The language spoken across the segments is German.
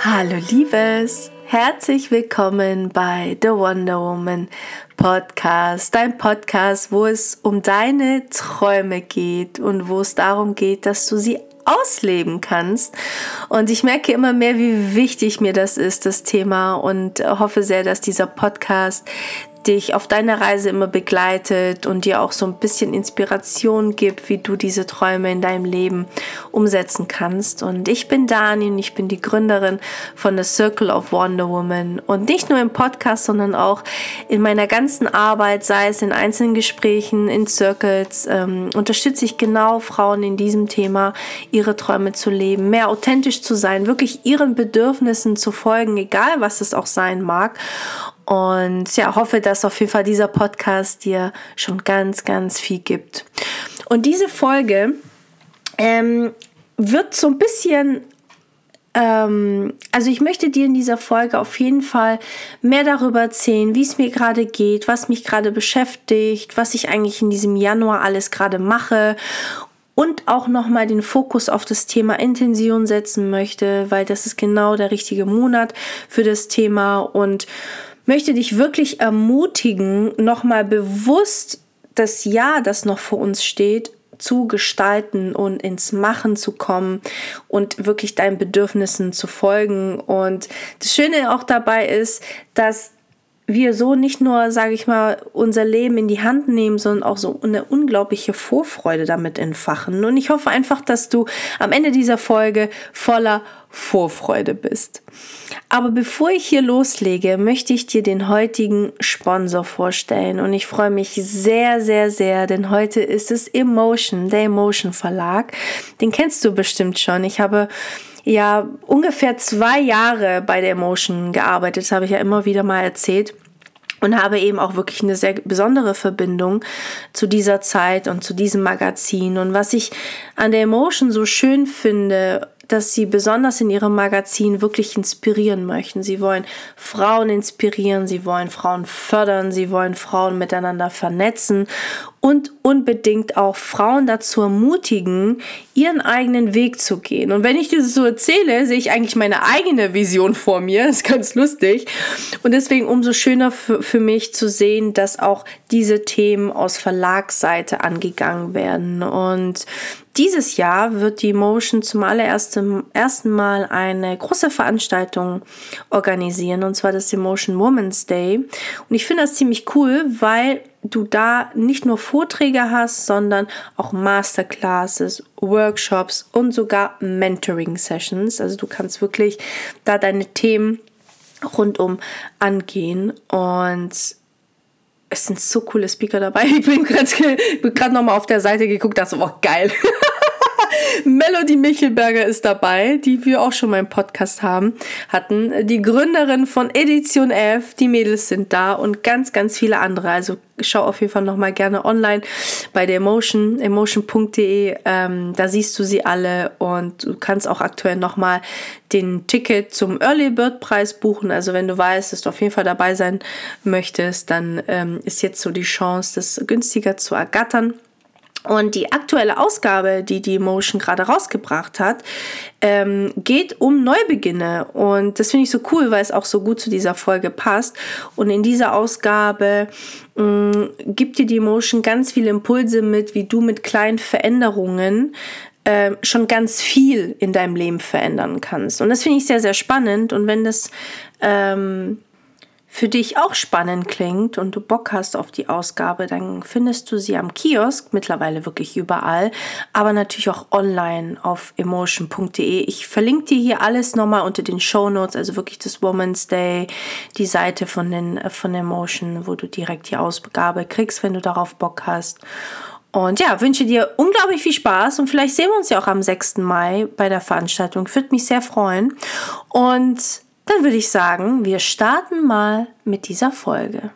Hallo Liebes, herzlich willkommen bei The Wonder Woman Podcast, dein Podcast, wo es um deine Träume geht und wo es darum geht, dass du sie ausleben kannst. Und ich merke immer mehr, wie wichtig mir das ist, das Thema, und hoffe sehr, dass dieser Podcast dich auf deiner Reise immer begleitet und dir auch so ein bisschen Inspiration gibt, wie du diese Träume in deinem Leben umsetzen kannst. Und ich bin Dani und ich bin die Gründerin von The Circle of Wonder Woman. Und nicht nur im Podcast, sondern auch in meiner ganzen Arbeit, sei es in einzelnen Gesprächen, in Circles, ähm, unterstütze ich genau Frauen in diesem Thema, ihre Träume zu leben, mehr authentisch zu sein, wirklich ihren Bedürfnissen zu folgen, egal was es auch sein mag. Und ja, hoffe, dass auf jeden Fall dieser Podcast dir schon ganz, ganz viel gibt. Und diese Folge ähm, wird so ein bisschen ähm, also ich möchte dir in dieser Folge auf jeden Fall mehr darüber erzählen, wie es mir gerade geht, was mich gerade beschäftigt, was ich eigentlich in diesem Januar alles gerade mache und auch nochmal den Fokus auf das Thema Intention setzen möchte, weil das ist genau der richtige Monat für das Thema und möchte dich wirklich ermutigen, nochmal bewusst das Jahr, das noch vor uns steht, zu gestalten und ins Machen zu kommen und wirklich deinen Bedürfnissen zu folgen. Und das Schöne auch dabei ist, dass wir so nicht nur, sage ich mal, unser Leben in die Hand nehmen, sondern auch so eine unglaubliche Vorfreude damit entfachen. Und ich hoffe einfach, dass du am Ende dieser Folge voller Vorfreude bist. Aber bevor ich hier loslege, möchte ich dir den heutigen Sponsor vorstellen und ich freue mich sehr, sehr, sehr, denn heute ist es Emotion, der Emotion Verlag. Den kennst du bestimmt schon. Ich habe ja ungefähr zwei Jahre bei der Emotion gearbeitet, das habe ich ja immer wieder mal erzählt und habe eben auch wirklich eine sehr besondere Verbindung zu dieser Zeit und zu diesem Magazin. Und was ich an der Emotion so schön finde, dass sie besonders in ihrem Magazin wirklich inspirieren möchten. Sie wollen Frauen inspirieren, sie wollen Frauen fördern, sie wollen Frauen miteinander vernetzen und unbedingt auch Frauen dazu ermutigen, ihren eigenen Weg zu gehen. Und wenn ich das so erzähle, sehe ich eigentlich meine eigene Vision vor mir. Das ist ganz lustig. Und deswegen umso schöner für, für mich zu sehen, dass auch diese Themen aus Verlagsseite angegangen werden. Und dieses Jahr wird die Motion zum allerersten ersten Mal eine große Veranstaltung organisieren, und zwar das Emotion Women's Day. Und ich finde das ziemlich cool, weil du da nicht nur Vorträge hast, sondern auch Masterclasses, Workshops und sogar Mentoring-Sessions. Also du kannst wirklich da deine Themen rundum angehen und es sind so coole Speaker dabei. Ich bin gerade noch mal auf der Seite geguckt, dachte, oh geil. Melody Michelberger ist dabei, die wir auch schon mal im Podcast haben, hatten. Die Gründerin von Edition F, die Mädels sind da und ganz, ganz viele andere. Also schau auf jeden Fall nochmal gerne online bei der Emotion, emotion.de. Ähm, da siehst du sie alle und du kannst auch aktuell nochmal den Ticket zum Early Bird Preis buchen. Also wenn du weißt, dass du auf jeden Fall dabei sein möchtest, dann ähm, ist jetzt so die Chance, das günstiger zu ergattern. Und die aktuelle Ausgabe, die die Motion gerade rausgebracht hat, ähm, geht um Neubeginne. Und das finde ich so cool, weil es auch so gut zu dieser Folge passt. Und in dieser Ausgabe mh, mm, gibt dir die Motion ganz viele Impulse mit, wie du mit kleinen Veränderungen äh, schon ganz viel in deinem Leben verändern kannst. Und das finde ich sehr, sehr spannend. Und wenn das ähm, für dich auch spannend klingt und du Bock hast auf die Ausgabe, dann findest du sie am Kiosk, mittlerweile wirklich überall, aber natürlich auch online auf emotion.de. Ich verlinke dir hier alles nochmal unter den Show Notes, also wirklich das Woman's Day, die Seite von, den, von Emotion, wo du direkt die Ausgabe kriegst, wenn du darauf Bock hast. Und ja, wünsche dir unglaublich viel Spaß und vielleicht sehen wir uns ja auch am 6. Mai bei der Veranstaltung. Würde mich sehr freuen. Und dann würde ich sagen, wir starten mal mit dieser Folge.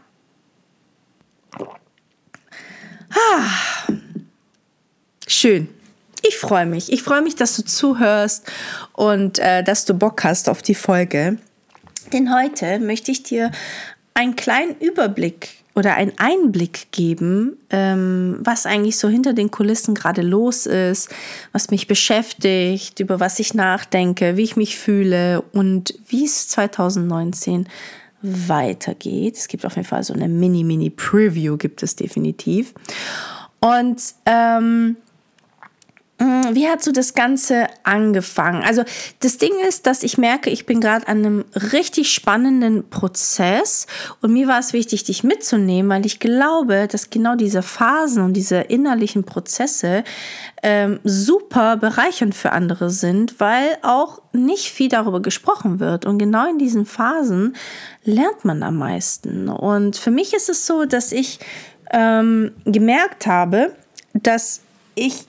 Ah, schön. Ich freue mich. Ich freue mich, dass du zuhörst und äh, dass du Bock hast auf die Folge. Denn heute möchte ich dir einen kleinen Überblick oder einen Einblick geben, ähm, was eigentlich so hinter den Kulissen gerade los ist, was mich beschäftigt, über was ich nachdenke, wie ich mich fühle und wie es 2019 weitergeht. Es gibt auf jeden Fall so eine Mini-Mini-Preview, gibt es definitiv. Und ähm, wie hat so das Ganze angefangen? Also das Ding ist, dass ich merke, ich bin gerade an einem richtig spannenden Prozess und mir war es wichtig, dich mitzunehmen, weil ich glaube, dass genau diese Phasen und diese innerlichen Prozesse ähm, super bereichernd für andere sind, weil auch nicht viel darüber gesprochen wird. Und genau in diesen Phasen lernt man am meisten. Und für mich ist es so, dass ich ähm, gemerkt habe, dass ich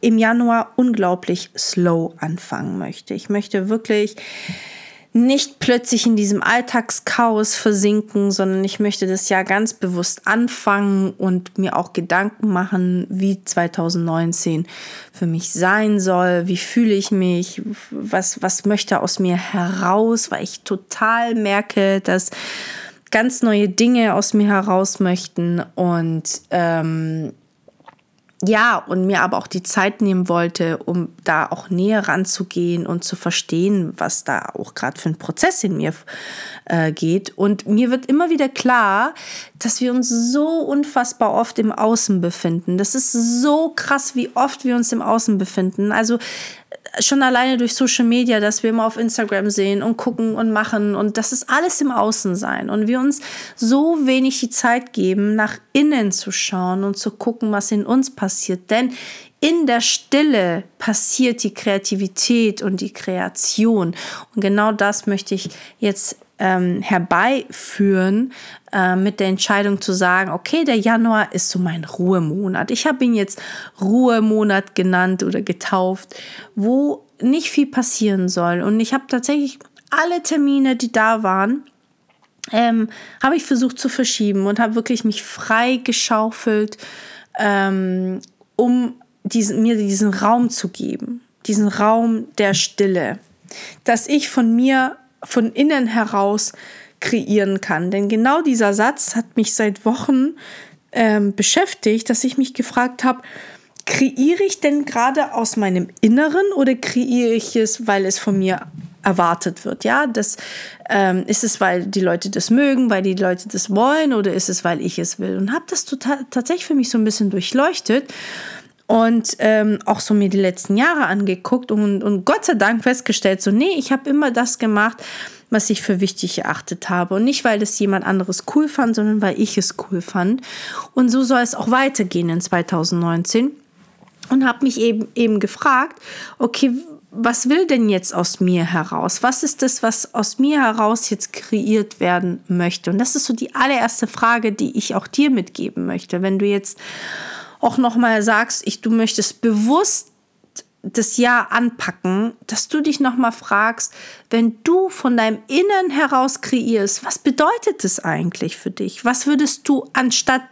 im Januar unglaublich slow anfangen möchte. Ich möchte wirklich nicht plötzlich in diesem Alltagschaos versinken, sondern ich möchte das Jahr ganz bewusst anfangen und mir auch Gedanken machen, wie 2019 für mich sein soll, wie fühle ich mich, was, was möchte aus mir heraus, weil ich total merke, dass ganz neue Dinge aus mir heraus möchten und ähm, ja, und mir aber auch die Zeit nehmen wollte, um da auch näher ranzugehen und zu verstehen, was da auch gerade für ein Prozess in mir äh, geht. Und mir wird immer wieder klar, dass wir uns so unfassbar oft im Außen befinden. Das ist so krass, wie oft wir uns im Außen befinden. Also schon alleine durch Social Media, dass wir immer auf Instagram sehen und gucken und machen und das ist alles im Außen sein und wir uns so wenig die Zeit geben, nach innen zu schauen und zu gucken, was in uns passiert. Denn in der Stille passiert die Kreativität und die Kreation. Und genau das möchte ich jetzt ähm, herbeiführen äh, mit der Entscheidung zu sagen, okay, der Januar ist so mein Ruhemonat. Ich habe ihn jetzt Ruhemonat genannt oder getauft, wo nicht viel passieren soll. Und ich habe tatsächlich alle Termine, die da waren, ähm, habe ich versucht zu verschieben und habe wirklich mich frei geschaufelt, ähm, um diesen, mir diesen Raum zu geben, diesen Raum der Stille, dass ich von mir von innen heraus kreieren kann. Denn genau dieser Satz hat mich seit Wochen ähm, beschäftigt, dass ich mich gefragt habe, kreiere ich denn gerade aus meinem Inneren oder kreiere ich es, weil es von mir erwartet wird? Ja, das ähm, ist es, weil die Leute das mögen, weil die Leute das wollen oder ist es, weil ich es will? Und habe das total, tatsächlich für mich so ein bisschen durchleuchtet und ähm, auch so mir die letzten Jahre angeguckt und, und Gott sei Dank festgestellt, so nee, ich habe immer das gemacht, was ich für wichtig erachtet habe. Und nicht, weil das jemand anderes cool fand, sondern weil ich es cool fand. Und so soll es auch weitergehen in 2019. Und habe mich eben, eben gefragt, okay, was will denn jetzt aus mir heraus? Was ist das, was aus mir heraus jetzt kreiert werden möchte? Und das ist so die allererste Frage, die ich auch dir mitgeben möchte. Wenn du jetzt auch nochmal sagst, ich, du möchtest bewusst das Jahr anpacken, dass du dich nochmal fragst, wenn du von deinem Innern heraus kreierst, was bedeutet das eigentlich für dich? Was würdest du anstatt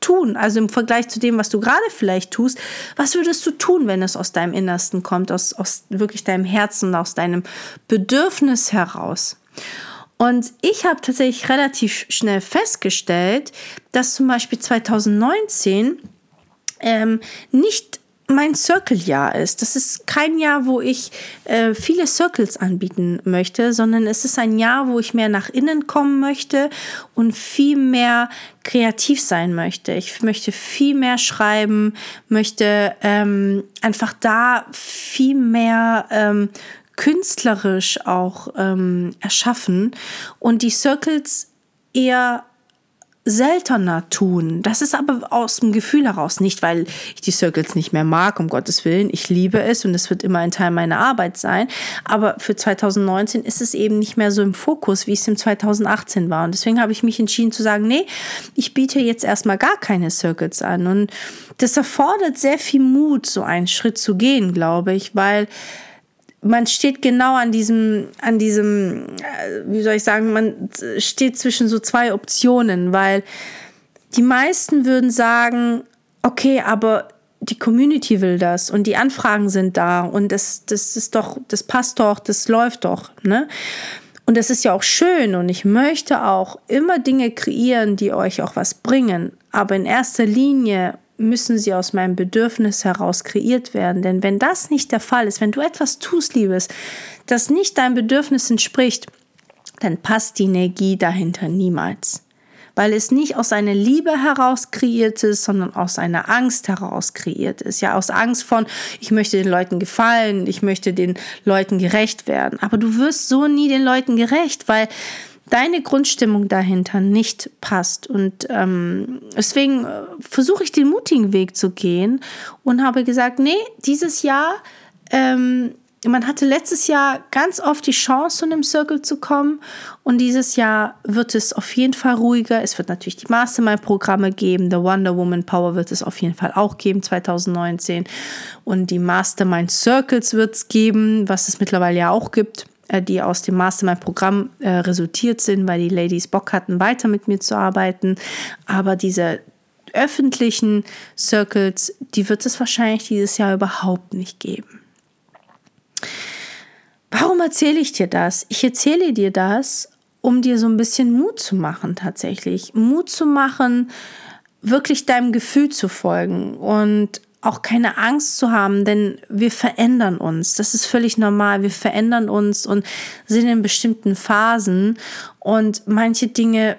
tun? Also im Vergleich zu dem, was du gerade vielleicht tust, was würdest du tun, wenn es aus deinem Innersten kommt, aus, aus wirklich deinem Herzen, aus deinem Bedürfnis heraus? Und ich habe tatsächlich relativ schnell festgestellt, dass zum Beispiel 2019 ähm, nicht mein Circle-Jahr ist. Das ist kein Jahr, wo ich äh, viele Circles anbieten möchte, sondern es ist ein Jahr, wo ich mehr nach innen kommen möchte und viel mehr kreativ sein möchte. Ich möchte viel mehr schreiben, möchte ähm, einfach da viel mehr ähm, künstlerisch auch ähm, erschaffen und die Circles eher seltener tun. Das ist aber aus dem Gefühl heraus, nicht weil ich die Circles nicht mehr mag, um Gottes Willen. Ich liebe es und es wird immer ein Teil meiner Arbeit sein. Aber für 2019 ist es eben nicht mehr so im Fokus, wie es im 2018 war. Und deswegen habe ich mich entschieden zu sagen, nee, ich biete jetzt erstmal gar keine Circles an. Und das erfordert sehr viel Mut, so einen Schritt zu gehen, glaube ich, weil man steht genau an diesem, an diesem, äh, wie soll ich sagen, man steht zwischen so zwei Optionen, weil die meisten würden sagen, okay, aber die Community will das und die Anfragen sind da und das, das ist doch, das passt doch, das läuft doch, ne? Und das ist ja auch schön und ich möchte auch immer Dinge kreieren, die euch auch was bringen. Aber in erster Linie müssen sie aus meinem Bedürfnis heraus kreiert werden. Denn wenn das nicht der Fall ist, wenn du etwas tust, Liebes, das nicht deinem Bedürfnis entspricht, dann passt die Energie dahinter niemals. Weil es nicht aus einer Liebe heraus kreiert ist, sondern aus einer Angst heraus kreiert ist. Ja, aus Angst von, ich möchte den Leuten gefallen, ich möchte den Leuten gerecht werden. Aber du wirst so nie den Leuten gerecht, weil deine Grundstimmung dahinter nicht passt. Und ähm, deswegen äh, versuche ich den mutigen Weg zu gehen und habe gesagt, nee, dieses Jahr, ähm, man hatte letztes Jahr ganz oft die Chance, zu einem Circle zu kommen. Und dieses Jahr wird es auf jeden Fall ruhiger. Es wird natürlich die Mastermind-Programme geben. The Wonder Woman Power wird es auf jeden Fall auch geben 2019. Und die Mastermind Circles wird es geben, was es mittlerweile ja auch gibt. Äh, die aus dem Mastermind-Programm äh, resultiert sind, weil die Ladies Bock hatten, weiter mit mir zu arbeiten. Aber diese öffentlichen Circles, die wird es wahrscheinlich dieses Jahr überhaupt nicht geben. Warum erzähle ich dir das? Ich erzähle dir das, um dir so ein bisschen Mut zu machen tatsächlich. Mut zu machen, wirklich deinem Gefühl zu folgen und auch keine Angst zu haben, denn wir verändern uns. Das ist völlig normal. Wir verändern uns und sind in bestimmten Phasen und manche Dinge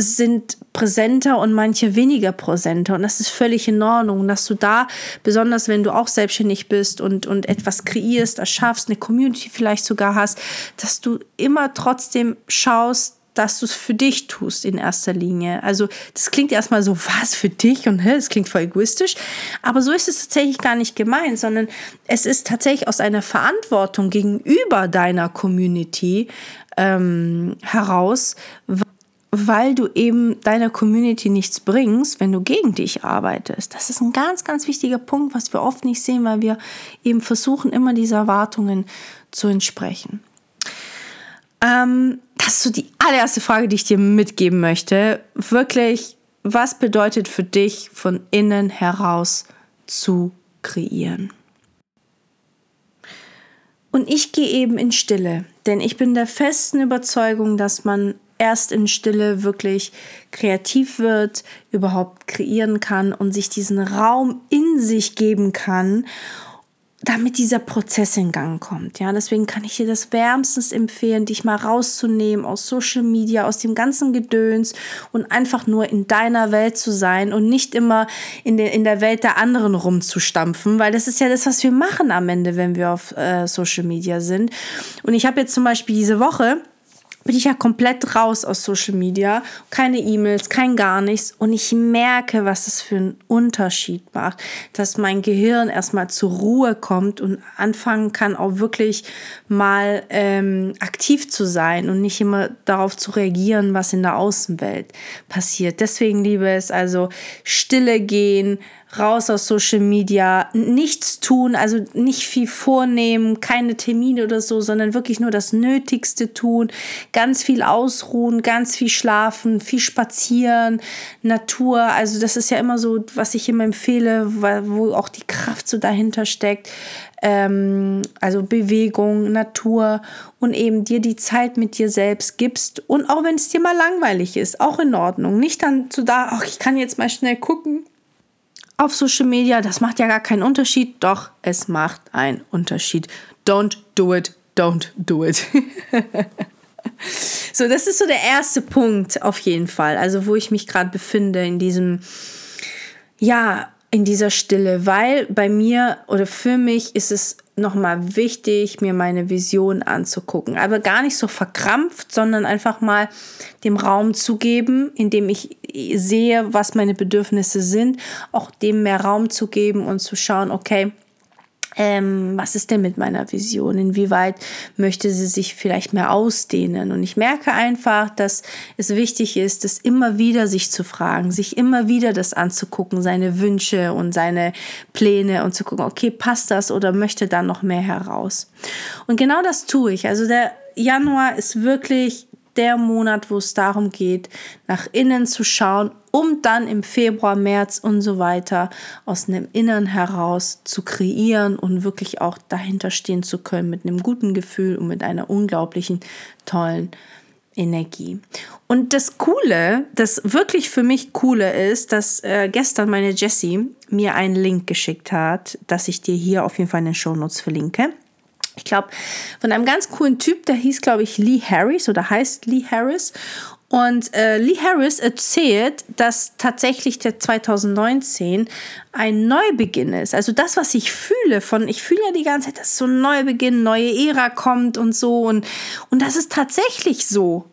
sind präsenter und manche weniger präsenter. Und das ist völlig in Ordnung. dass du da, besonders wenn du auch selbstständig bist und, und etwas kreierst, erschaffst, eine Community vielleicht sogar hast, dass du immer trotzdem schaust, dass du es für dich tust in erster Linie. Also das klingt erstmal so, was für dich und es klingt voll egoistisch, aber so ist es tatsächlich gar nicht gemeint, sondern es ist tatsächlich aus einer Verantwortung gegenüber deiner Community ähm, heraus, weil du eben deiner Community nichts bringst, wenn du gegen dich arbeitest. Das ist ein ganz, ganz wichtiger Punkt, was wir oft nicht sehen, weil wir eben versuchen, immer diese Erwartungen zu entsprechen. Ähm, das ist so die allererste Frage, die ich dir mitgeben möchte. Wirklich, was bedeutet für dich von innen heraus zu kreieren? Und ich gehe eben in Stille, denn ich bin der festen Überzeugung, dass man erst in Stille wirklich kreativ wird, überhaupt kreieren kann und sich diesen Raum in sich geben kann damit dieser Prozess in Gang kommt. Ja, deswegen kann ich dir das wärmstens empfehlen, dich mal rauszunehmen aus Social Media, aus dem ganzen Gedöns und einfach nur in deiner Welt zu sein und nicht immer in, der in der Welt der anderen rumzustampfen, weil das ist ja das, was wir machen am Ende, wenn wir auf äh, Social Media sind. Und ich habe jetzt zum Beispiel diese Woche bin ich ja komplett raus aus Social Media, keine E-Mails, kein gar nichts und ich merke, was es für einen Unterschied macht, dass mein Gehirn erstmal zur Ruhe kommt und anfangen kann, auch wirklich mal ähm, aktiv zu sein und nicht immer darauf zu reagieren, was in der Außenwelt passiert. Deswegen liebe es also Stille gehen, raus aus Social Media, nichts tun, also nicht viel vornehmen, keine Termine oder so, sondern wirklich nur das Nötigste tun, ganz viel ausruhen, ganz viel schlafen, viel spazieren, Natur, also das ist ja immer so, was ich immer empfehle, wo auch die Kraft so dahinter steckt. Ähm, also Bewegung, Natur und eben dir die Zeit mit dir selbst gibst und auch wenn es dir mal langweilig ist, auch in Ordnung. Nicht dann zu da, ach, ich kann jetzt mal schnell gucken, auf Social Media, das macht ja gar keinen Unterschied, doch es macht einen Unterschied. Don't do it, don't do it. so, das ist so der erste Punkt auf jeden Fall, also wo ich mich gerade befinde in diesem, ja, in dieser Stille, weil bei mir oder für mich ist es nochmal wichtig, mir meine Vision anzugucken. Aber gar nicht so verkrampft, sondern einfach mal dem Raum zu geben, indem ich sehe, was meine Bedürfnisse sind, auch dem mehr Raum zu geben und zu schauen, okay, ähm, was ist denn mit meiner Vision? Inwieweit möchte sie sich vielleicht mehr ausdehnen? Und ich merke einfach, dass es wichtig ist, das immer wieder sich zu fragen, sich immer wieder das anzugucken, seine Wünsche und seine Pläne und zu gucken, okay, passt das oder möchte da noch mehr heraus? Und genau das tue ich. Also der Januar ist wirklich der Monat, wo es darum geht, nach innen zu schauen, um dann im Februar, März und so weiter aus einem Innern heraus zu kreieren und wirklich auch dahinter stehen zu können mit einem guten Gefühl und mit einer unglaublichen, tollen Energie. Und das Coole, das wirklich für mich Coole ist, dass äh, gestern meine Jessie mir einen Link geschickt hat, dass ich dir hier auf jeden Fall in den Shownotes verlinke. Ich glaube, von einem ganz coolen Typ, der hieß, glaube ich, Lee Harris oder heißt Lee Harris. Und äh, Lee Harris erzählt, dass tatsächlich der 2019 ein Neubeginn ist. Also das, was ich fühle, von ich fühle ja die ganze Zeit, dass so ein Neubeginn, neue Ära kommt und so. Und, und das ist tatsächlich so,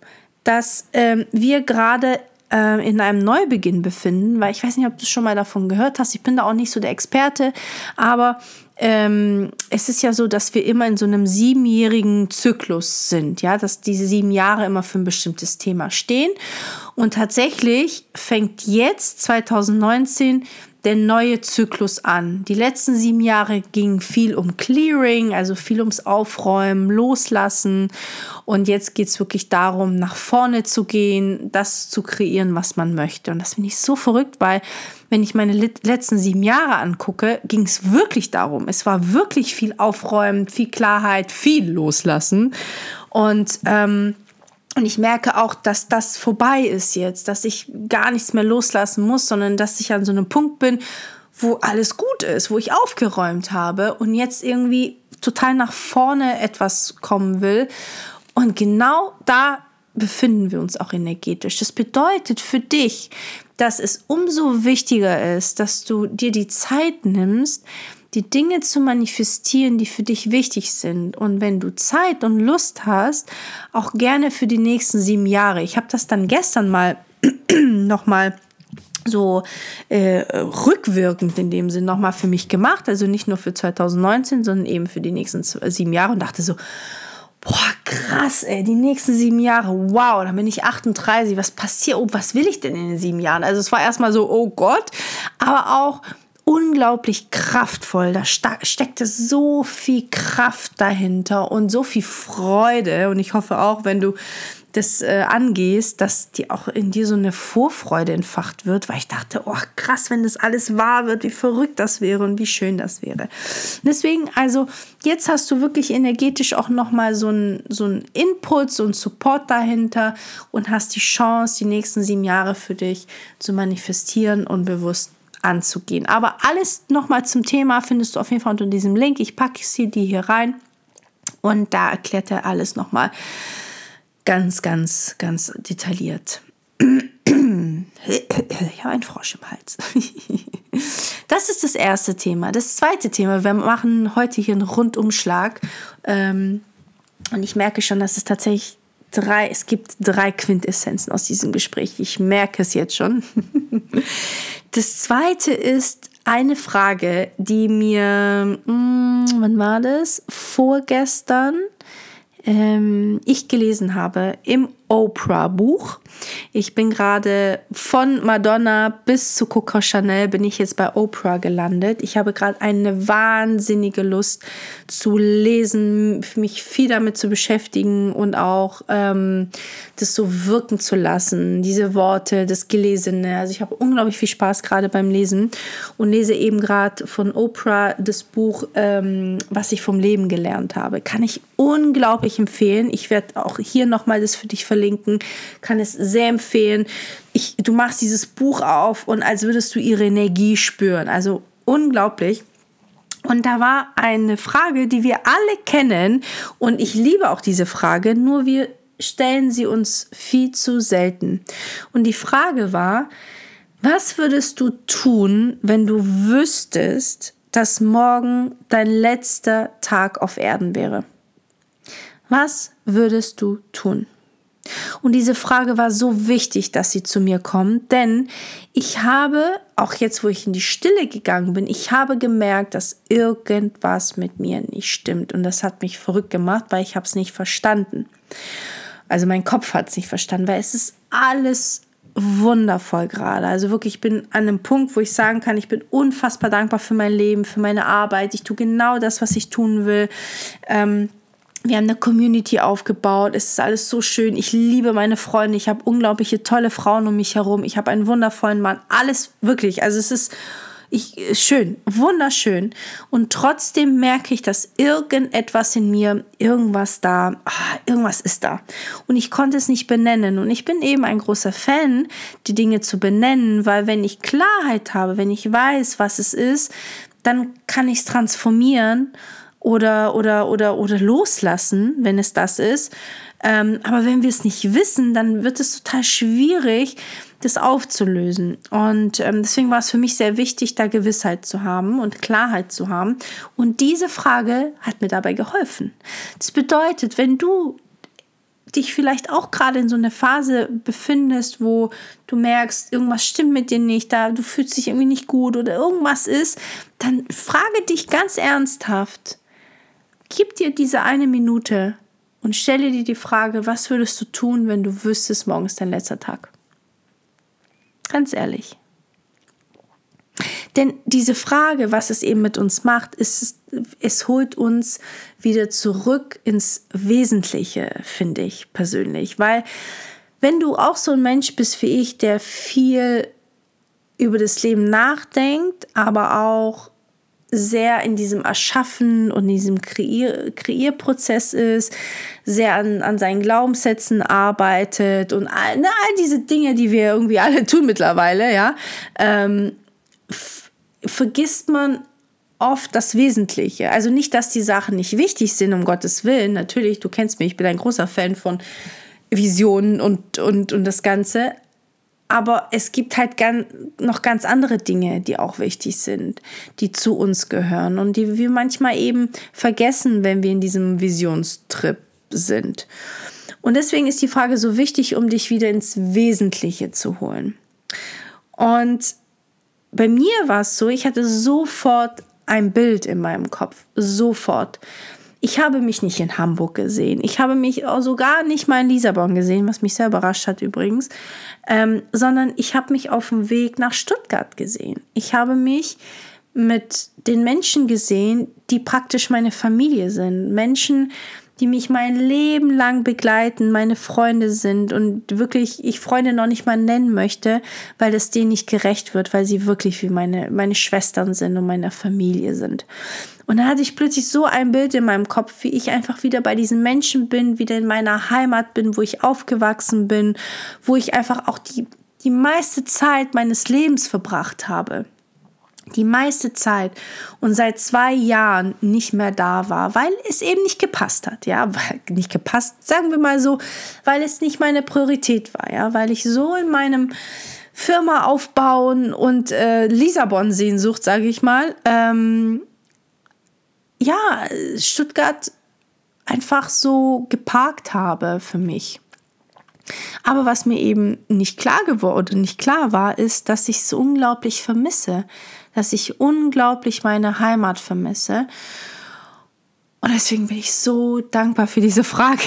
dass ähm, wir gerade äh, in einem Neubeginn befinden, weil ich weiß nicht, ob du schon mal davon gehört hast. Ich bin da auch nicht so der Experte, aber ähm, es ist ja so, dass wir immer in so einem siebenjährigen Zyklus sind, ja, dass diese sieben Jahre immer für ein bestimmtes Thema stehen. Und tatsächlich fängt jetzt 2019 der neue Zyklus an. Die letzten sieben Jahre ging viel um Clearing, also viel ums Aufräumen, Loslassen. Und jetzt geht es wirklich darum, nach vorne zu gehen, das zu kreieren, was man möchte. Und das finde ich so verrückt, weil wenn ich meine letzten sieben Jahre angucke, ging es wirklich darum. Es war wirklich viel Aufräumen, viel Klarheit, viel Loslassen. Und ähm, und ich merke auch, dass das vorbei ist jetzt, dass ich gar nichts mehr loslassen muss, sondern dass ich an so einem Punkt bin, wo alles gut ist, wo ich aufgeräumt habe und jetzt irgendwie total nach vorne etwas kommen will. Und genau da befinden wir uns auch energetisch. Das bedeutet für dich, dass es umso wichtiger ist, dass du dir die Zeit nimmst, die Dinge zu manifestieren, die für dich wichtig sind. Und wenn du Zeit und Lust hast, auch gerne für die nächsten sieben Jahre. Ich habe das dann gestern mal nochmal so äh, rückwirkend in dem Sinn nochmal für mich gemacht. Also nicht nur für 2019, sondern eben für die nächsten sieben Jahre und dachte so, boah, krass, ey, die nächsten sieben Jahre, wow, dann bin ich 38, was passiert, oh, was will ich denn in den sieben Jahren? Also es war erstmal so, oh Gott, aber auch, unglaublich kraftvoll. Da steckte so viel Kraft dahinter und so viel Freude. Und ich hoffe auch, wenn du das äh, angehst, dass die auch in dir so eine Vorfreude entfacht wird, weil ich dachte, oh krass, wenn das alles wahr wird, wie verrückt das wäre und wie schön das wäre. Deswegen, also jetzt hast du wirklich energetisch auch nochmal so ein so Input, so ein Support dahinter und hast die Chance, die nächsten sieben Jahre für dich zu manifestieren und bewusst anzugehen. Aber alles nochmal zum Thema findest du auf jeden Fall unter diesem Link. Ich packe sie dir hier rein und da erklärt er alles nochmal ganz, ganz, ganz detailliert. Ich habe einen Frosch im Hals. Das ist das erste Thema. Das zweite Thema, wir machen heute hier einen Rundumschlag. Ähm, und ich merke schon, dass es tatsächlich drei, es gibt drei Quintessenzen aus diesem Gespräch. Ich merke es jetzt schon. Das zweite ist eine Frage, die mir, mh, hm, wann war das? Vorgestern ähm, ich gelesen habe im Oprah-Buch. Ich bin gerade von Madonna bis zu Coco Chanel bin ich jetzt bei Oprah gelandet. Ich habe gerade eine wahnsinnige Lust zu lesen, mich viel damit zu beschäftigen und auch ähm, das so wirken zu lassen. Diese Worte, das Gelesene. Also ich habe unglaublich viel Spaß gerade beim Lesen und lese eben gerade von Oprah das Buch, ähm, was ich vom Leben gelernt habe. Kann ich unglaublich empfehlen. Ich werde auch hier nochmal das für dich verlinken verlinken, kann es sehr empfehlen. Ich, du machst dieses Buch auf und als würdest du ihre Energie spüren. Also unglaublich. Und da war eine Frage, die wir alle kennen und ich liebe auch diese Frage, nur wir stellen sie uns viel zu selten. Und die Frage war, was würdest du tun, wenn du wüsstest, dass morgen dein letzter Tag auf Erden wäre? Was würdest du tun? Und diese Frage war so wichtig, dass sie zu mir kommt, denn ich habe, auch jetzt, wo ich in die Stille gegangen bin, ich habe gemerkt, dass irgendwas mit mir nicht stimmt. Und das hat mich verrückt gemacht, weil ich habe es nicht verstanden. Also mein Kopf hat es nicht verstanden, weil es ist alles wundervoll gerade. Also wirklich, ich bin an einem Punkt, wo ich sagen kann, ich bin unfassbar dankbar für mein Leben, für meine Arbeit. Ich tue genau das, was ich tun will. Ähm, wir haben eine Community aufgebaut. Es ist alles so schön. Ich liebe meine Freunde. Ich habe unglaubliche tolle Frauen um mich herum. Ich habe einen wundervollen Mann. Alles wirklich. Also es ist ich, schön, wunderschön. Und trotzdem merke ich, dass irgendetwas in mir, irgendwas da, ah, irgendwas ist da. Und ich konnte es nicht benennen. Und ich bin eben ein großer Fan, die Dinge zu benennen, weil wenn ich Klarheit habe, wenn ich weiß, was es ist, dann kann ich es transformieren oder, oder, oder, oder loslassen, wenn es das ist. Ähm, aber wenn wir es nicht wissen, dann wird es total schwierig, das aufzulösen. Und ähm, deswegen war es für mich sehr wichtig, da Gewissheit zu haben und Klarheit zu haben. Und diese Frage hat mir dabei geholfen. Das bedeutet, wenn du dich vielleicht auch gerade in so einer Phase befindest, wo du merkst, irgendwas stimmt mit dir nicht, da du fühlst dich irgendwie nicht gut oder irgendwas ist, dann frage dich ganz ernsthaft, Gib dir diese eine Minute und stelle dir die Frage, was würdest du tun, wenn du wüsstest, morgen ist dein letzter Tag? Ganz ehrlich. Denn diese Frage, was es eben mit uns macht, ist, es holt uns wieder zurück ins Wesentliche, finde ich persönlich. Weil wenn du auch so ein Mensch bist wie ich, der viel über das Leben nachdenkt, aber auch sehr in diesem Erschaffen und in diesem Kreier Kreierprozess ist, sehr an, an seinen Glaubenssätzen arbeitet und all, na, all diese Dinge, die wir irgendwie alle tun mittlerweile, ja, ähm, vergisst man oft das Wesentliche. Also nicht, dass die Sachen nicht wichtig sind, um Gottes Willen. Natürlich, du kennst mich, ich bin ein großer Fan von Visionen und, und, und das Ganze. Aber es gibt halt ganz, noch ganz andere Dinge, die auch wichtig sind, die zu uns gehören und die wir manchmal eben vergessen, wenn wir in diesem Visionstrip sind. Und deswegen ist die Frage so wichtig, um dich wieder ins Wesentliche zu holen. Und bei mir war es so, ich hatte sofort ein Bild in meinem Kopf, sofort. Ich habe mich nicht in Hamburg gesehen. Ich habe mich sogar nicht mal in Lissabon gesehen, was mich sehr überrascht hat übrigens, ähm, sondern ich habe mich auf dem Weg nach Stuttgart gesehen. Ich habe mich mit den Menschen gesehen, die praktisch meine Familie sind. Menschen, die mich mein Leben lang begleiten, meine Freunde sind und wirklich ich Freunde noch nicht mal nennen möchte, weil es denen nicht gerecht wird, weil sie wirklich wie meine, meine Schwestern sind und meine Familie sind. Und dann hatte ich plötzlich so ein Bild in meinem Kopf, wie ich einfach wieder bei diesen Menschen bin, wieder in meiner Heimat bin, wo ich aufgewachsen bin, wo ich einfach auch die, die meiste Zeit meines Lebens verbracht habe. Die meiste Zeit und seit zwei Jahren nicht mehr da war, weil es eben nicht gepasst hat, ja, weil nicht gepasst, sagen wir mal so, weil es nicht meine Priorität war, ja, weil ich so in meinem Firma aufbauen und äh, Lissabon Sehnsucht, sage ich mal, ähm, ja, Stuttgart einfach so geparkt habe für mich. Aber was mir eben nicht klar geworden nicht klar war, ist, dass ich es unglaublich vermisse, dass ich unglaublich meine Heimat vermisse. Und deswegen bin ich so dankbar für diese Frage.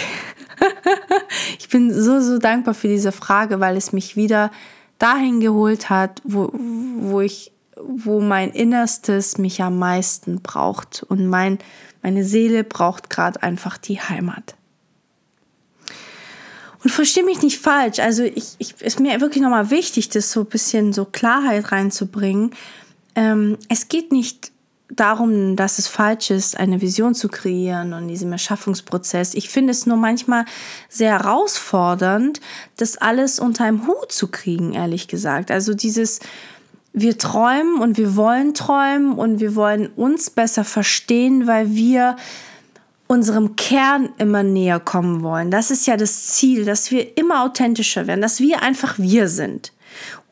ich bin so, so dankbar für diese Frage, weil es mich wieder dahin geholt hat, wo, wo ich, wo mein Innerstes mich am meisten braucht. Und mein, meine Seele braucht gerade einfach die Heimat. Und verstehe mich nicht falsch. Also ich, ich ist mir wirklich nochmal wichtig, das so ein bisschen so Klarheit reinzubringen. Ähm, es geht nicht darum, dass es falsch ist, eine Vision zu kreieren und diesem Erschaffungsprozess. Ich finde es nur manchmal sehr herausfordernd, das alles unter einem Hut zu kriegen, ehrlich gesagt. Also dieses, wir träumen und wir wollen träumen und wir wollen uns besser verstehen, weil wir unserem Kern immer näher kommen wollen. Das ist ja das Ziel, dass wir immer authentischer werden, dass wir einfach wir sind.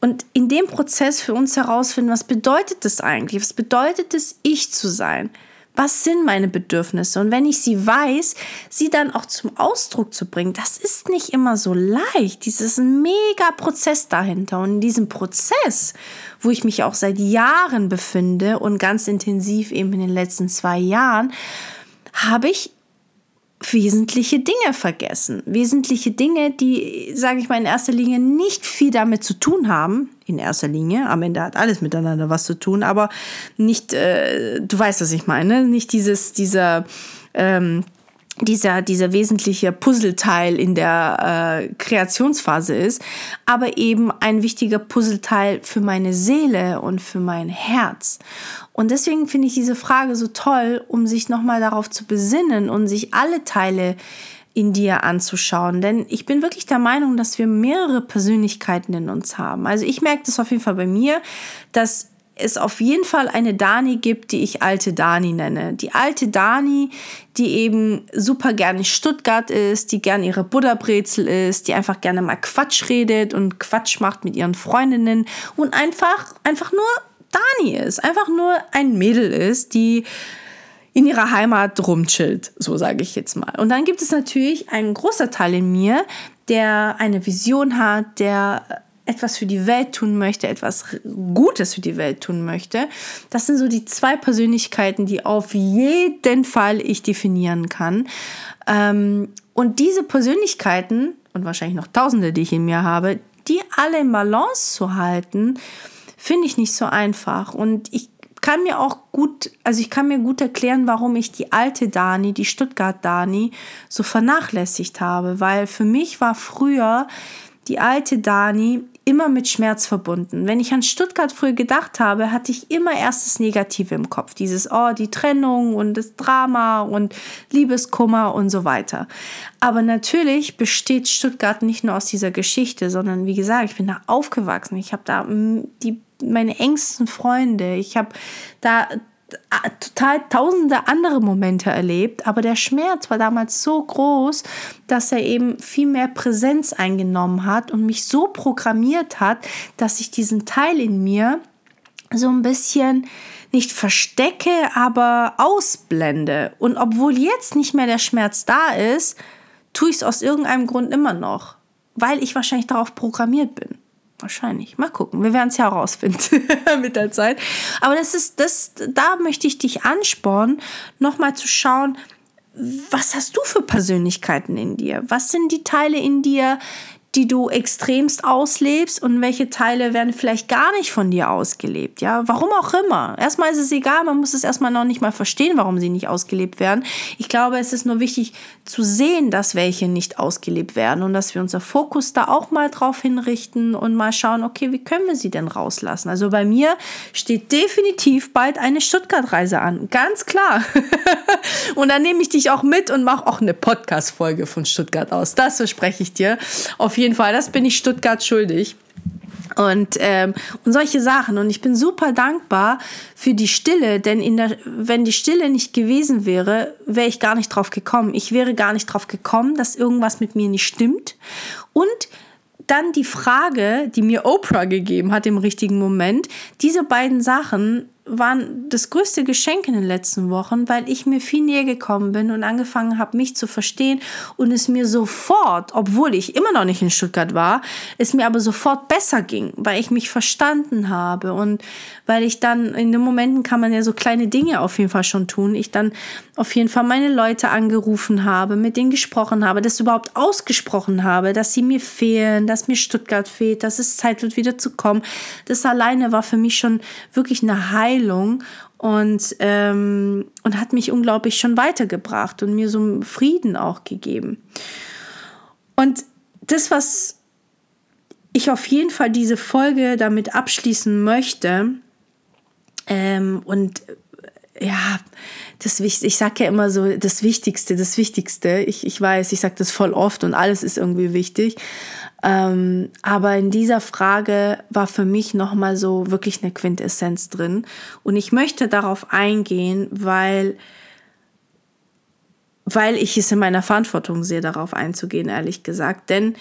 Und in dem Prozess für uns herausfinden, was bedeutet das eigentlich? Was bedeutet es, ich zu sein? Was sind meine Bedürfnisse? Und wenn ich sie weiß, sie dann auch zum Ausdruck zu bringen, das ist nicht immer so leicht. Dieses mega Prozess dahinter. Und in diesem Prozess, wo ich mich auch seit Jahren befinde und ganz intensiv eben in den letzten zwei Jahren, habe ich wesentliche Dinge vergessen. Wesentliche Dinge, die, sage ich mal, in erster Linie nicht viel damit zu tun haben. In erster Linie. Am Ende hat alles miteinander was zu tun, aber nicht, äh, du weißt, was ich meine. Nicht dieses, dieser, ähm, dieser, dieser wesentliche Puzzleteil in der äh, Kreationsphase ist, aber eben ein wichtiger Puzzleteil für meine Seele und für mein Herz. Und deswegen finde ich diese Frage so toll, um sich nochmal darauf zu besinnen und sich alle Teile in dir anzuschauen. Denn ich bin wirklich der Meinung, dass wir mehrere Persönlichkeiten in uns haben. Also ich merke das auf jeden Fall bei mir, dass es auf jeden Fall eine Dani gibt, die ich alte Dani nenne. Die alte Dani, die eben super gerne Stuttgart ist, die gerne ihre Butterbrezel ist, die einfach gerne mal Quatsch redet und Quatsch macht mit ihren Freundinnen und einfach, einfach nur Dani ist. Einfach nur ein Mädel ist, die in ihrer Heimat rumchillt, so sage ich jetzt mal. Und dann gibt es natürlich einen großer Teil in mir, der eine Vision hat, der etwas für die Welt tun möchte, etwas Gutes für die Welt tun möchte. Das sind so die zwei Persönlichkeiten, die auf jeden Fall ich definieren kann. Ähm, und diese Persönlichkeiten, und wahrscheinlich noch tausende, die ich in mir habe, die alle in Balance zu halten, finde ich nicht so einfach. Und ich kann mir auch gut, also ich kann mir gut erklären, warum ich die alte Dani, die Stuttgart Dani, so vernachlässigt habe. Weil für mich war früher die alte Dani immer mit Schmerz verbunden. Wenn ich an Stuttgart früher gedacht habe, hatte ich immer erst das Negative im Kopf. Dieses, oh, die Trennung und das Drama und Liebeskummer und so weiter. Aber natürlich besteht Stuttgart nicht nur aus dieser Geschichte, sondern wie gesagt, ich bin da aufgewachsen. Ich habe da mm, die, meine engsten Freunde. Ich habe da total tausende andere Momente erlebt, aber der Schmerz war damals so groß, dass er eben viel mehr Präsenz eingenommen hat und mich so programmiert hat, dass ich diesen Teil in mir so ein bisschen nicht verstecke, aber ausblende. Und obwohl jetzt nicht mehr der Schmerz da ist, tue ich es aus irgendeinem Grund immer noch, weil ich wahrscheinlich darauf programmiert bin. Wahrscheinlich. Mal gucken. Wir werden es ja herausfinden mit der Zeit. Aber das ist, das, da möchte ich dich anspornen, nochmal zu schauen, was hast du für Persönlichkeiten in dir? Was sind die Teile in dir, die du extremst auslebst und welche Teile werden vielleicht gar nicht von dir ausgelebt, ja? Warum auch immer. Erstmal ist es egal, man muss es erstmal noch nicht mal verstehen, warum sie nicht ausgelebt werden. Ich glaube, es ist nur wichtig zu sehen, dass welche nicht ausgelebt werden und dass wir unser Fokus da auch mal drauf hinrichten und mal schauen, okay, wie können wir sie denn rauslassen? Also bei mir steht definitiv bald eine Stuttgart-Reise an, ganz klar. und dann nehme ich dich auch mit und mache auch eine Podcast-Folge von Stuttgart aus. Das verspreche ich dir. Auf jeden jeden Fall, das bin ich Stuttgart schuldig. Und, ähm, und solche Sachen. Und ich bin super dankbar für die Stille, denn in der, wenn die Stille nicht gewesen wäre, wäre ich gar nicht drauf gekommen. Ich wäre gar nicht drauf gekommen, dass irgendwas mit mir nicht stimmt. Und dann die Frage, die mir Oprah gegeben hat im richtigen Moment, diese beiden Sachen waren das größte Geschenk in den letzten Wochen, weil ich mir viel näher gekommen bin und angefangen habe, mich zu verstehen und es mir sofort, obwohl ich immer noch nicht in Stuttgart war, es mir aber sofort besser ging, weil ich mich verstanden habe und weil ich dann in den Momenten kann man ja so kleine Dinge auf jeden Fall schon tun. Ich dann auf jeden Fall meine Leute angerufen habe, mit denen gesprochen habe, das überhaupt ausgesprochen habe, dass sie mir fehlen, dass mir Stuttgart fehlt, dass es Zeit wird, wieder zu kommen. Das alleine war für mich schon wirklich eine Heilung und, ähm, und hat mich unglaublich schon weitergebracht und mir so Frieden auch gegeben. Und das, was ich auf jeden Fall diese Folge damit abschließen möchte, ähm, und ja, das Wichtigste, ich sage ja immer so, das Wichtigste, das Wichtigste. Ich, ich weiß, ich sage das voll oft und alles ist irgendwie wichtig. Ähm, aber in dieser Frage war für mich nochmal so wirklich eine Quintessenz drin. Und ich möchte darauf eingehen, weil, weil ich es in meiner Verantwortung sehe, darauf einzugehen, ehrlich gesagt. Denn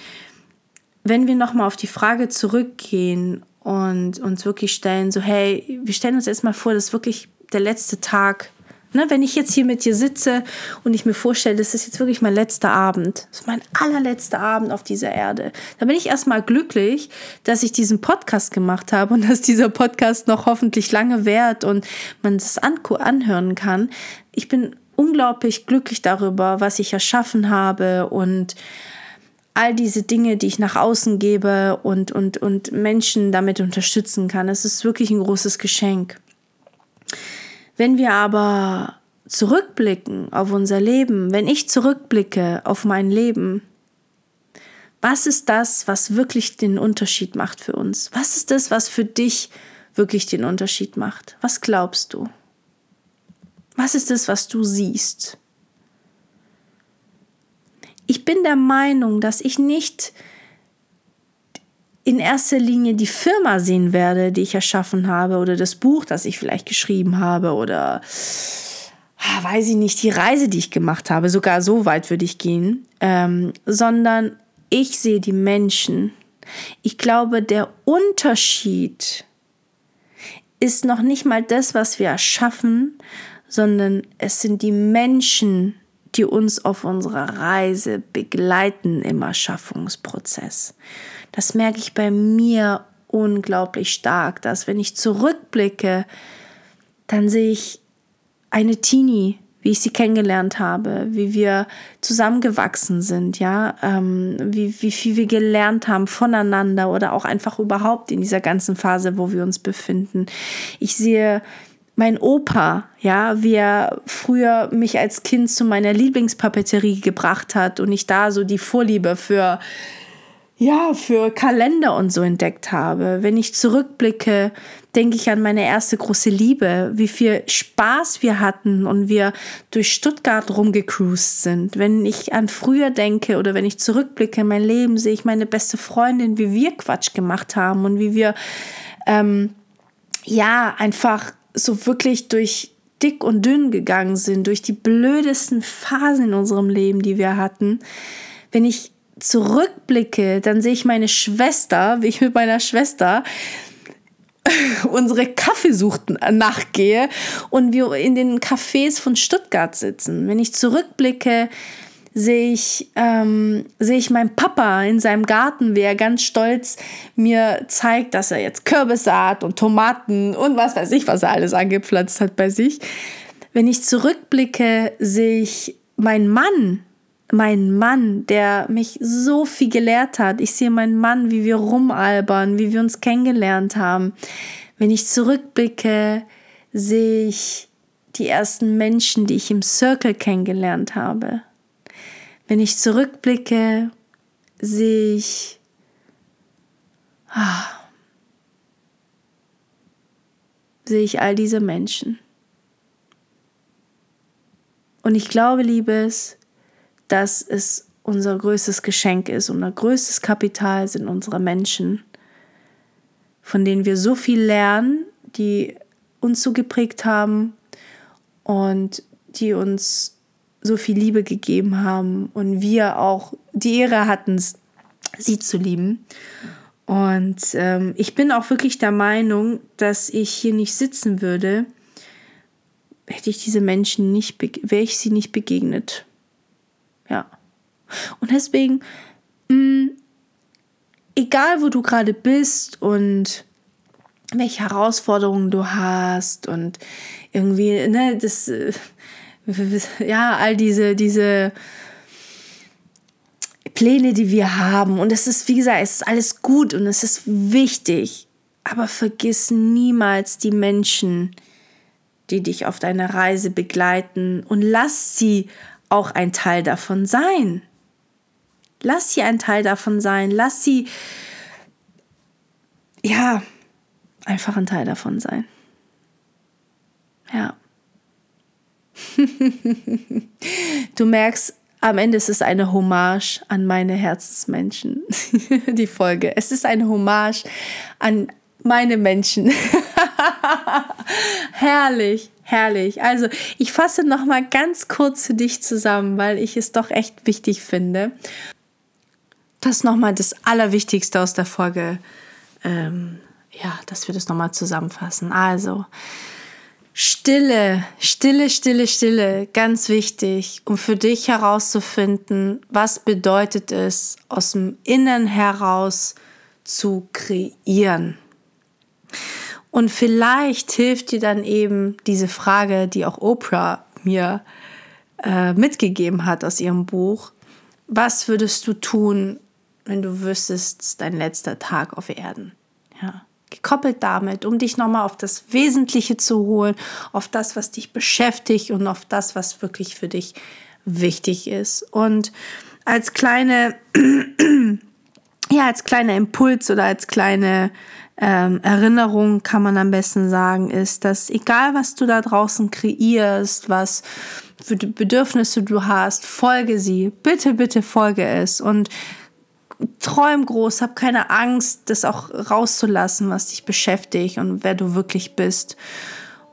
wenn wir nochmal auf die Frage zurückgehen und uns wirklich stellen, so hey, wir stellen uns erstmal vor, dass wirklich der letzte Tag Ne, wenn ich jetzt hier mit dir sitze und ich mir vorstelle, das ist jetzt wirklich mein letzter Abend, das ist mein allerletzter Abend auf dieser Erde, dann bin ich erstmal glücklich, dass ich diesen Podcast gemacht habe und dass dieser Podcast noch hoffentlich lange währt und man das anhören kann. Ich bin unglaublich glücklich darüber, was ich erschaffen habe und all diese Dinge, die ich nach außen gebe und, und, und Menschen damit unterstützen kann. Es ist wirklich ein großes Geschenk. Wenn wir aber zurückblicken auf unser Leben, wenn ich zurückblicke auf mein Leben, was ist das, was wirklich den Unterschied macht für uns? Was ist das, was für dich wirklich den Unterschied macht? Was glaubst du? Was ist das, was du siehst? Ich bin der Meinung, dass ich nicht in erster Linie die Firma sehen werde, die ich erschaffen habe, oder das Buch, das ich vielleicht geschrieben habe, oder ah, weiß ich nicht, die Reise, die ich gemacht habe, sogar so weit würde ich gehen, ähm, sondern ich sehe die Menschen. Ich glaube, der Unterschied ist noch nicht mal das, was wir erschaffen, sondern es sind die Menschen, die uns auf unserer Reise begleiten im Erschaffungsprozess. Das merke ich bei mir unglaublich stark, dass wenn ich zurückblicke, dann sehe ich eine Teenie, wie ich sie kennengelernt habe, wie wir zusammengewachsen sind, ja, ähm, wie, wie viel wir gelernt haben voneinander oder auch einfach überhaupt in dieser ganzen Phase, wo wir uns befinden. Ich sehe mein Opa, ja, wie er früher mich als Kind zu meiner Lieblingspapeterie gebracht hat und ich da so die Vorliebe für ja, für Kalender und so entdeckt habe. Wenn ich zurückblicke, denke ich an meine erste große Liebe, wie viel Spaß wir hatten und wir durch Stuttgart rumgecruised sind. Wenn ich an früher denke oder wenn ich zurückblicke in mein Leben, sehe ich meine beste Freundin, wie wir Quatsch gemacht haben und wie wir, ähm, ja, einfach so wirklich durch dick und dünn gegangen sind, durch die blödesten Phasen in unserem Leben, die wir hatten. Wenn ich zurückblicke, dann sehe ich meine Schwester, wie ich mit meiner Schwester unsere Kaffeesuchten nachgehe und wir in den Cafés von Stuttgart sitzen. Wenn ich zurückblicke, sehe ich, ähm, sehe ich meinen Papa in seinem Garten, wie er ganz stolz mir zeigt, dass er jetzt Kürbissaat und Tomaten und was weiß ich, was er alles angepflanzt hat bei sich. Wenn ich zurückblicke, sehe ich meinen Mann, mein Mann, der mich so viel gelehrt hat. Ich sehe meinen Mann, wie wir rumalbern, wie wir uns kennengelernt haben. Wenn ich zurückblicke, sehe ich die ersten Menschen, die ich im Circle kennengelernt habe. Wenn ich zurückblicke, sehe ich ah, sehe ich all diese Menschen. Und ich glaube, Liebes, dass es unser größtes Geschenk ist. Unser größtes Kapital sind unsere Menschen, von denen wir so viel lernen, die uns so geprägt haben und die uns so viel Liebe gegeben haben und wir auch die Ehre hatten, sie zu lieben. Und ähm, ich bin auch wirklich der Meinung, dass ich hier nicht sitzen würde, hätte ich diese Menschen nicht, wäre ich sie nicht begegnet. Ja. Und deswegen, mh, mm, egal wo du gerade bist und welche Herausforderungen du hast und irgendwie, ne, das, äh, ja, all diese, diese Pläne, die wir haben. Und es ist, wie gesagt, es ist alles gut und es ist wichtig. Aber vergiss niemals die Menschen, die dich auf deiner Reise begleiten und lass sie auch ein Teil davon sein. Lass sie ein Teil davon sein. Lass sie, ja, einfach ein Teil davon sein. Ja. Du merkst, am Ende ist es eine Hommage an meine Herzensmenschen, die Folge. Es ist eine Hommage an meine Menschen. Herrlich. Herrlich. Also ich fasse noch mal ganz kurz für dich zusammen, weil ich es doch echt wichtig finde. Das noch mal das Allerwichtigste aus der Folge. Ähm, ja, dass wir das noch mal zusammenfassen. Also Stille, Stille, Stille, Stille, ganz wichtig, um für dich herauszufinden, was bedeutet es, aus dem Innen heraus zu kreieren. Und vielleicht hilft dir dann eben diese Frage, die auch Oprah mir äh, mitgegeben hat aus ihrem Buch. Was würdest du tun, wenn du wüsstest, dein letzter Tag auf Erden? Ja. Gekoppelt damit, um dich nochmal auf das Wesentliche zu holen, auf das, was dich beschäftigt und auf das, was wirklich für dich wichtig ist. Und als kleine, ja, als kleiner Impuls oder als kleine ähm, Erinnerung kann man am besten sagen, ist, dass egal was du da draußen kreierst, was für Bedürfnisse du hast, folge sie. Bitte, bitte folge es. Und träum groß, hab keine Angst, das auch rauszulassen, was dich beschäftigt und wer du wirklich bist.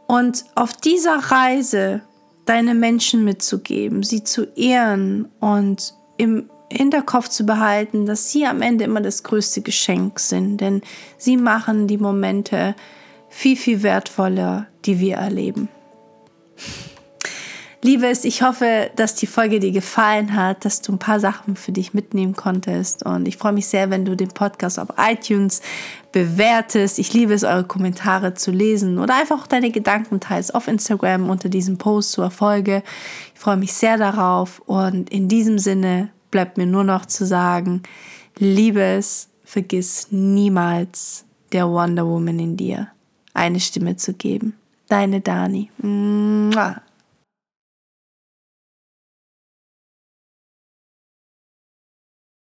Und auf dieser Reise deine Menschen mitzugeben, sie zu ehren und im Hinterkopf zu behalten, dass sie am Ende immer das größte Geschenk sind, denn sie machen die Momente viel, viel wertvoller, die wir erleben. Liebes, ich hoffe, dass die Folge dir gefallen hat, dass du ein paar Sachen für dich mitnehmen konntest. Und ich freue mich sehr, wenn du den Podcast auf iTunes bewertest. Ich liebe es, eure Kommentare zu lesen oder einfach auch deine Gedanken teilst auf Instagram unter diesem Post zur Folge. Ich freue mich sehr darauf. Und in diesem Sinne bleibt mir nur noch zu sagen, Liebes, vergiss niemals der Wonder Woman in dir eine Stimme zu geben. Deine Dani. Mua.